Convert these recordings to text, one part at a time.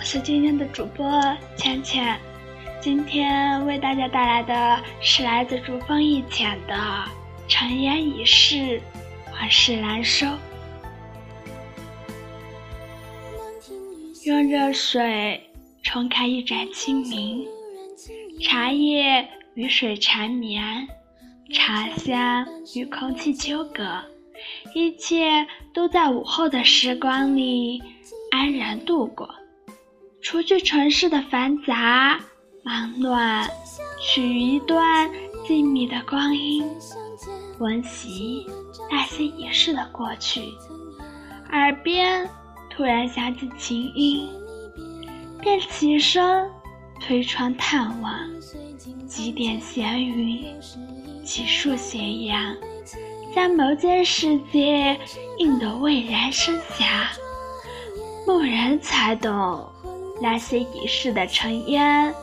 我是今天的主播浅浅。今天为大家带来的是来自竹风一浅的《尘烟已逝，往事难收》。用热水冲开一盏清明，茶叶与水缠绵，茶香与空气纠葛，一切都在午后的时光里安然度过。除去城市的繁杂。忙乱，取一段静谧的光阴，温习那些已逝的过去。耳边突然响起琴音，便起身推窗探望，几点闲云，几束斜阳，将眸间世界映得蔚然生霞。蓦然才懂，那些已逝的尘烟。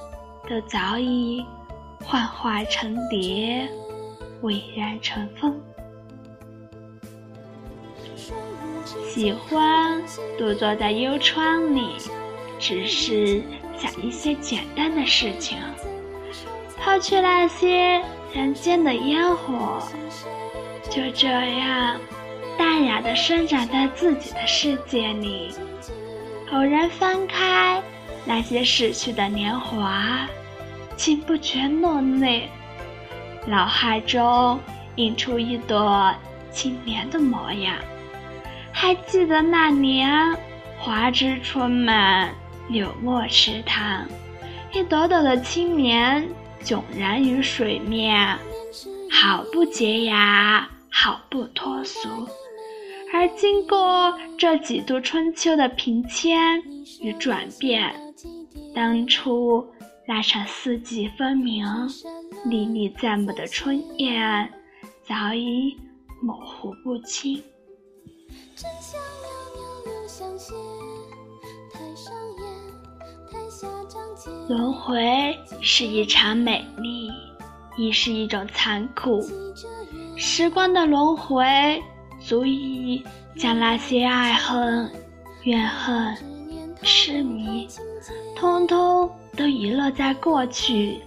都早已幻化成蝶，蔚然成风。喜欢独坐在幽窗里，只是想一些简单的事情，抛去那些人间的烟火，就这样淡雅的生长在自己的世界里。偶然翻开那些逝去的年华。竟不觉落泪，脑海中映出一朵青莲的模样。还记得那年花枝春满，柳墨池塘，一朵朵的青莲迥然于水面，好不洁雅，好不脱俗。而经过这几度春秋的平迁与转变，当初。那场四季分明、历历在目的春宴，早已模糊不清。轮回是一场美丽，亦是一种残酷。时光的轮回，足以将那些爱恨、怨恨、痴迷，通通。都遗落在过去，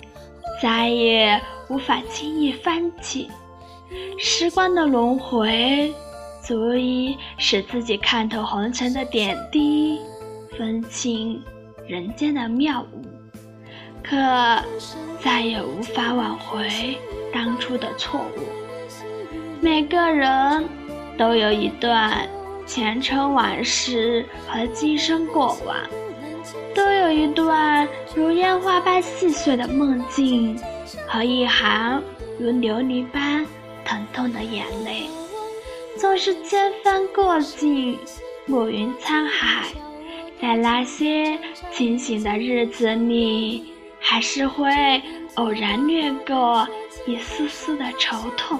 再也无法轻易翻起。时光的轮回，足以使自己看透红尘的点滴，分清人间的妙物，可再也无法挽回当初的错误。每个人都有一段前尘往事和今生过往。都有一段如烟花般细碎的梦境，和一行如琉璃般疼痛的眼泪。纵是千帆过尽，暮云沧海，在那些清醒的日子里，还是会偶然掠过一丝丝的愁痛。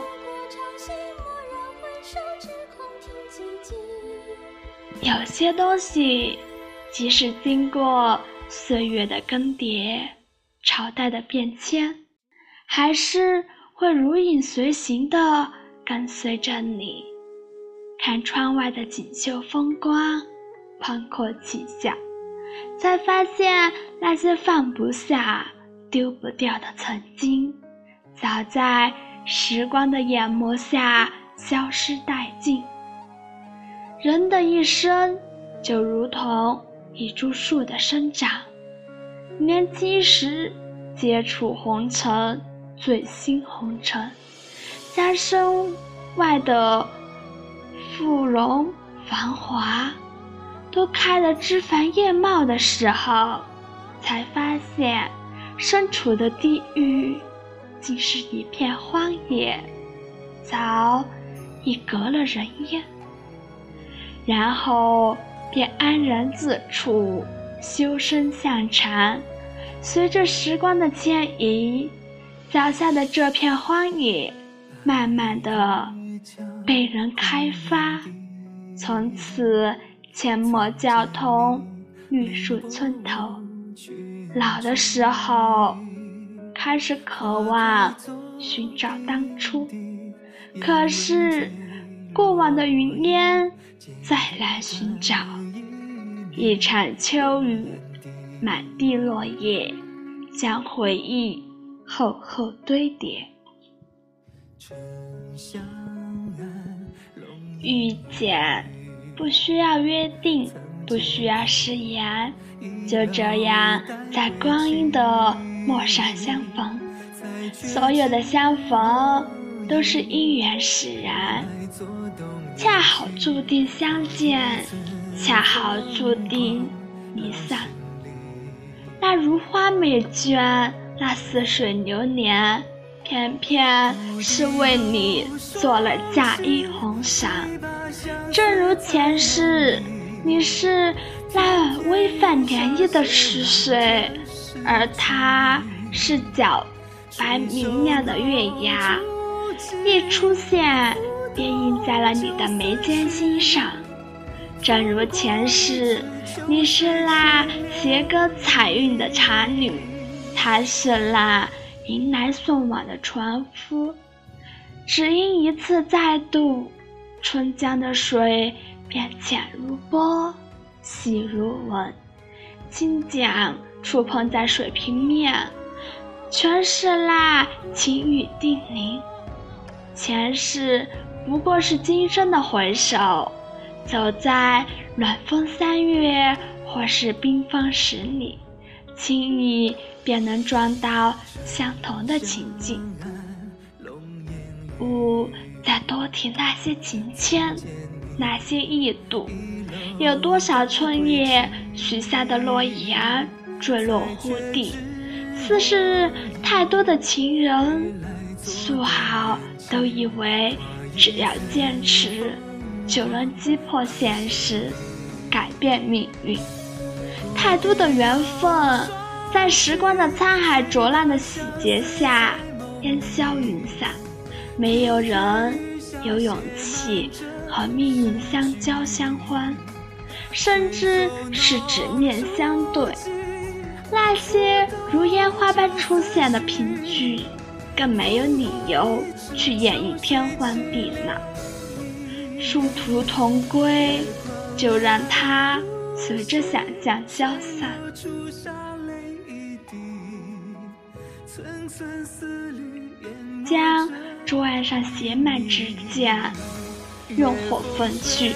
有些东西。即使经过岁月的更迭、朝代的变迁，还是会如影随形地跟随着你。看窗外的锦绣风光、宽阔气象，才发现那些放不下、丢不掉的曾经，早在时光的眼眸下消失殆尽。人的一生，就如同……一株树的生长，年轻时接触红尘，醉心红尘，将身外的富荣繁华都开得枝繁叶茂的时候，才发现身处的地狱竟是一片荒野，早已隔了人烟。然后。便安然自处，修身向禅。随着时光的迁移，脚下的这片荒野，慢慢的被人开发。从此，阡陌交通，绿树村头。老的时候，开始渴望寻找当初，可是过往的云烟再来寻找。一场秋雨满地落叶，将回忆厚厚堆叠。遇见，不需要约定，不需要誓言，就这样在光阴的陌上相逢。所有的相逢都是因缘使然，恰好注定相见，恰好注定离散。那如花美眷，那似水流年。偏偏是为你做了嫁衣红裳，正如前世，你是那微泛涟漪的池水，而他是皎白明亮的月牙，一出现便印在了你的眉间心上。正如前世，你是那携歌彩韵的茶女，他是那。迎来送往的船夫，只因一次再度，春江的水便浅如波，细如纹，轻桨触碰在水平面，全是那情语叮咛。前世不过是今生的回首，走在暖风三月，或是冰封十里，轻易。便能撞到相同的情景。勿再多提那些情牵，那些意度。有多少春夜许下的诺言坠落乎地？似是太多的情人，素好都以为只要坚持，就能击破现实，改变命运。太多的缘分。在时光的沧海浊浪的洗劫下，烟消云散。没有人有勇气和命运相交相欢，甚至是直面相对。那些如烟花般出现的凭据，更没有理由去演绎天荒地老。殊途同归，就让它随着想象消散。将桌案上写满纸笺，用火焚去，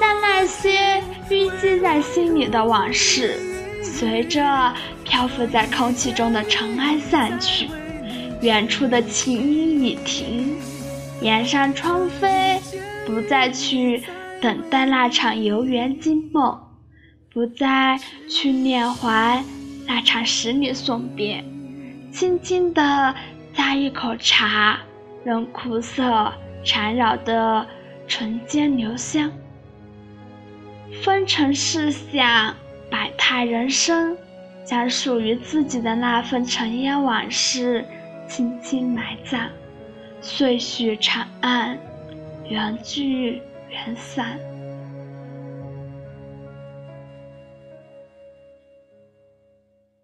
将那些淤积在心里的往事，随着漂浮在空气中的尘埃散去。远处的琴音已停，檐上窗扉，不再去等待那场游园惊梦，不再去缅怀那场十里送别。轻轻地咂一口茶，任苦涩缠绕的唇间留香。风尘世相，百态人生，将属于自己的那份尘烟往事轻轻埋葬。岁序长安，缘聚缘散。